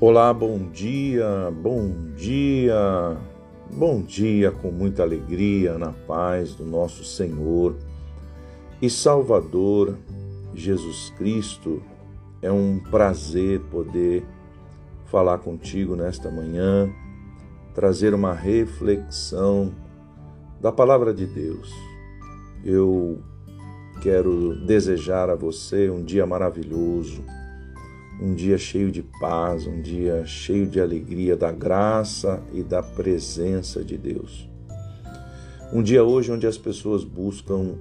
Olá, bom dia, bom dia, bom dia com muita alegria, na paz do nosso Senhor e Salvador Jesus Cristo. É um prazer poder falar contigo nesta manhã, trazer uma reflexão da palavra de Deus. Eu quero desejar a você um dia maravilhoso um dia cheio de paz, um dia cheio de alegria da graça e da presença de Deus. Um dia hoje onde as pessoas buscam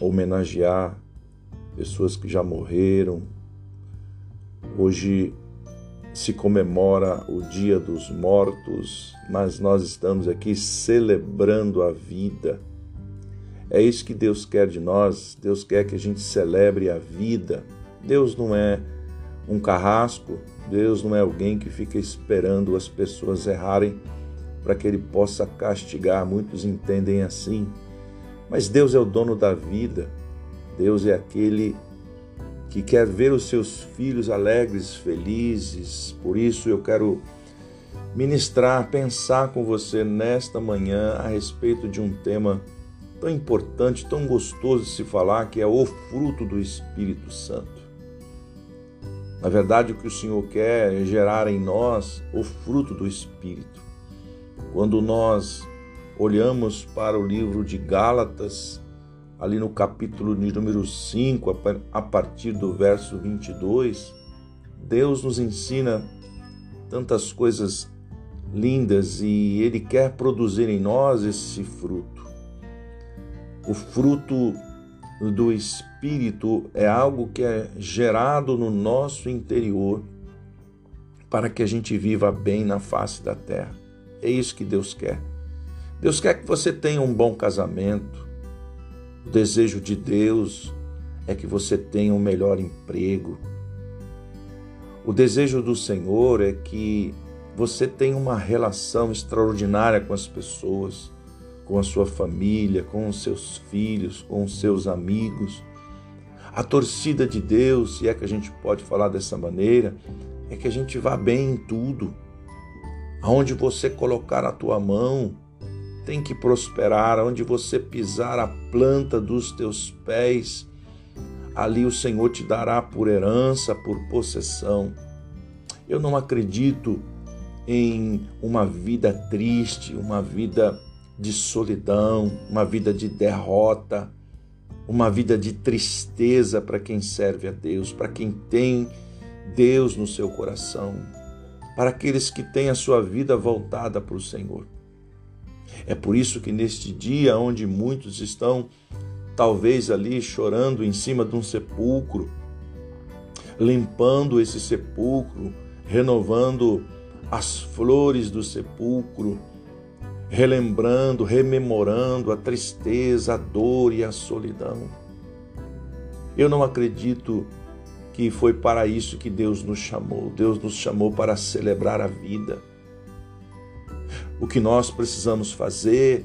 homenagear pessoas que já morreram. Hoje se comemora o Dia dos Mortos, mas nós estamos aqui celebrando a vida. É isso que Deus quer de nós. Deus quer que a gente celebre a vida. Deus não é um carrasco. Deus não é alguém que fica esperando as pessoas errarem para que ele possa castigar. Muitos entendem assim. Mas Deus é o dono da vida. Deus é aquele que quer ver os seus filhos alegres, felizes. Por isso eu quero ministrar, pensar com você nesta manhã a respeito de um tema tão importante, tão gostoso de se falar, que é o fruto do Espírito Santo. Na verdade, o que o Senhor quer é gerar em nós o fruto do Espírito. Quando nós olhamos para o livro de Gálatas, ali no capítulo de número 5, a partir do verso 22, Deus nos ensina tantas coisas lindas e Ele quer produzir em nós esse fruto. O fruto do Espírito é algo que é gerado no nosso interior para que a gente viva bem na face da terra. É isso que Deus quer. Deus quer que você tenha um bom casamento. O desejo de Deus é que você tenha um melhor emprego. O desejo do Senhor é que você tenha uma relação extraordinária com as pessoas com a sua família, com os seus filhos, com os seus amigos. A torcida de Deus, se é que a gente pode falar dessa maneira, é que a gente vá bem em tudo. Aonde você colocar a tua mão, tem que prosperar. Aonde você pisar a planta dos teus pés, ali o Senhor te dará por herança, por possessão. Eu não acredito em uma vida triste, uma vida de solidão, uma vida de derrota, uma vida de tristeza para quem serve a Deus, para quem tem Deus no seu coração, para aqueles que têm a sua vida voltada para o Senhor. É por isso que neste dia, onde muitos estão talvez ali chorando em cima de um sepulcro, limpando esse sepulcro, renovando as flores do sepulcro, relembrando, rememorando a tristeza, a dor e a solidão. Eu não acredito que foi para isso que Deus nos chamou. Deus nos chamou para celebrar a vida. O que nós precisamos fazer,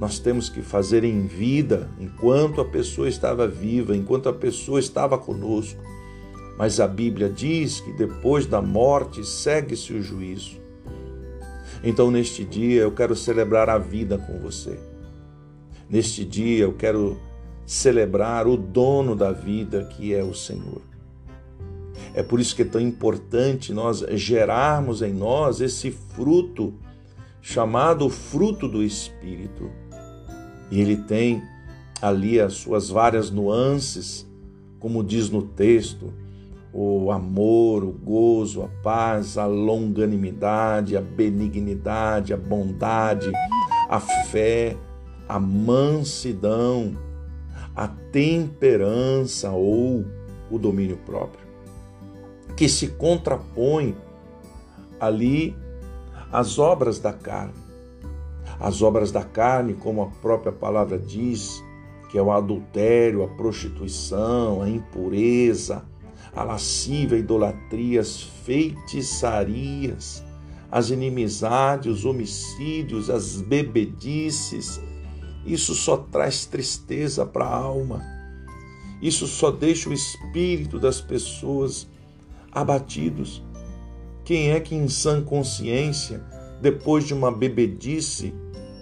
nós temos que fazer em vida, enquanto a pessoa estava viva, enquanto a pessoa estava conosco. Mas a Bíblia diz que depois da morte segue-se o juízo. Então, neste dia, eu quero celebrar a vida com você. Neste dia, eu quero celebrar o dono da vida, que é o Senhor. É por isso que é tão importante nós gerarmos em nós esse fruto, chamado fruto do Espírito. E ele tem ali as suas várias nuances, como diz no texto, o amor, o gozo, a paz, a longanimidade, a benignidade, a bondade, a fé, a mansidão, a temperança ou o domínio próprio, que se contrapõe ali às obras da carne. As obras da carne, como a própria palavra diz, que é o adultério, a prostituição, a impureza, a lascívia, a idolatria, as feitiçarias, as inimizades, os homicídios, as bebedices. Isso só traz tristeza para a alma. Isso só deixa o espírito das pessoas abatidos. Quem é que em sã consciência, depois de uma bebedice,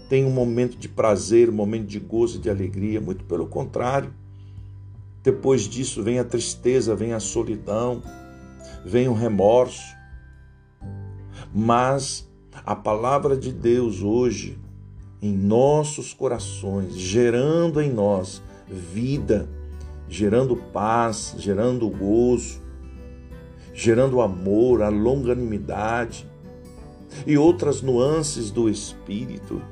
tem um momento de prazer, um momento de gozo e de alegria? Muito pelo contrário. Depois disso vem a tristeza, vem a solidão, vem o remorso. Mas a palavra de Deus hoje, em nossos corações, gerando em nós vida, gerando paz, gerando gozo, gerando amor, a longanimidade e outras nuances do espírito.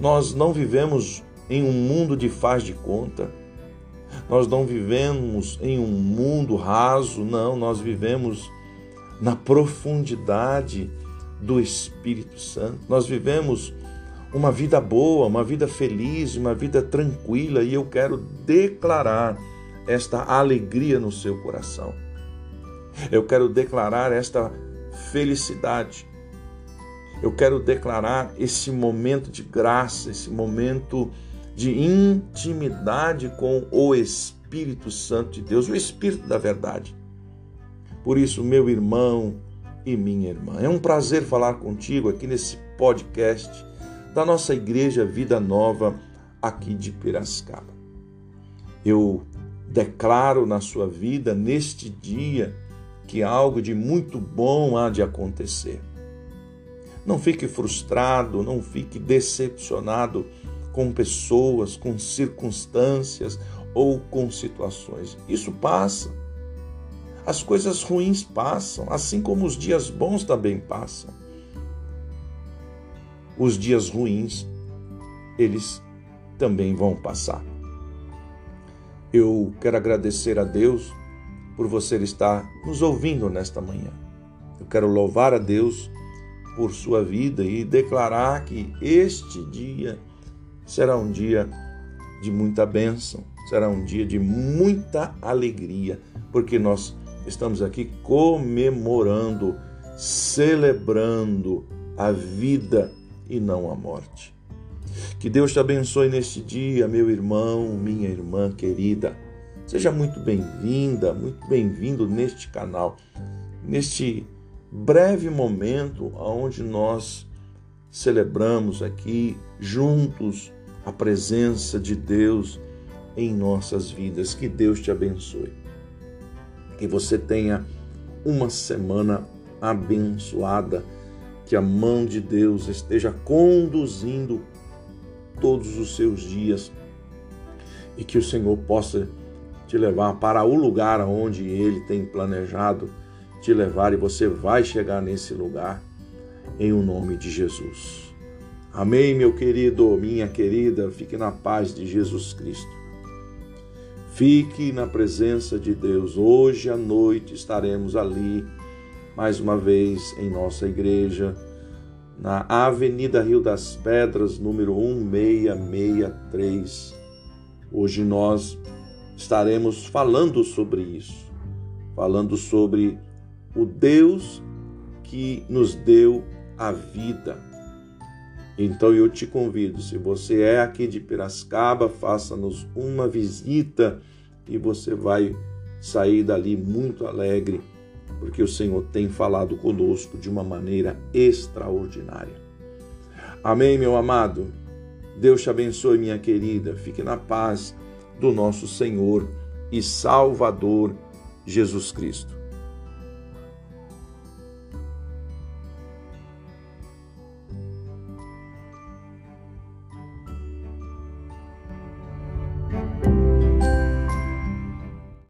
Nós não vivemos em um mundo de faz de conta. Nós não vivemos em um mundo raso, não, nós vivemos na profundidade do Espírito Santo. Nós vivemos uma vida boa, uma vida feliz, uma vida tranquila e eu quero declarar esta alegria no seu coração. Eu quero declarar esta felicidade. Eu quero declarar esse momento de graça, esse momento de intimidade com o Espírito Santo de Deus, o Espírito da verdade. Por isso, meu irmão e minha irmã, é um prazer falar contigo aqui nesse podcast da nossa igreja Vida Nova aqui de Piracicaba. Eu declaro na sua vida neste dia que algo de muito bom há de acontecer. Não fique frustrado, não fique decepcionado com pessoas, com circunstâncias ou com situações. Isso passa. As coisas ruins passam, assim como os dias bons também passam. Os dias ruins, eles também vão passar. Eu quero agradecer a Deus por você estar nos ouvindo nesta manhã. Eu quero louvar a Deus por sua vida e declarar que este dia será um dia de muita bênção, será um dia de muita alegria, porque nós estamos aqui comemorando, celebrando a vida e não a morte. Que Deus te abençoe neste dia, meu irmão, minha irmã querida. Seja muito bem-vinda, muito bem-vindo neste canal, neste breve momento onde nós celebramos aqui juntos a presença de Deus em nossas vidas. Que Deus te abençoe. Que você tenha uma semana abençoada. Que a mão de Deus esteja conduzindo todos os seus dias e que o Senhor possa te levar para o lugar onde Ele tem planejado te levar e você vai chegar nesse lugar em o nome de Jesus. Amém, meu querido, minha querida, fique na paz de Jesus Cristo. Fique na presença de Deus. Hoje à noite estaremos ali, mais uma vez, em nossa igreja, na Avenida Rio das Pedras, número 1663. Hoje nós estaremos falando sobre isso, falando sobre o Deus que nos deu a vida então eu te convido, se você é aqui de Piracicaba, faça-nos uma visita e você vai sair dali muito alegre, porque o Senhor tem falado conosco de uma maneira extraordinária. Amém, meu amado. Deus te abençoe, minha querida. Fique na paz do nosso Senhor e Salvador Jesus Cristo.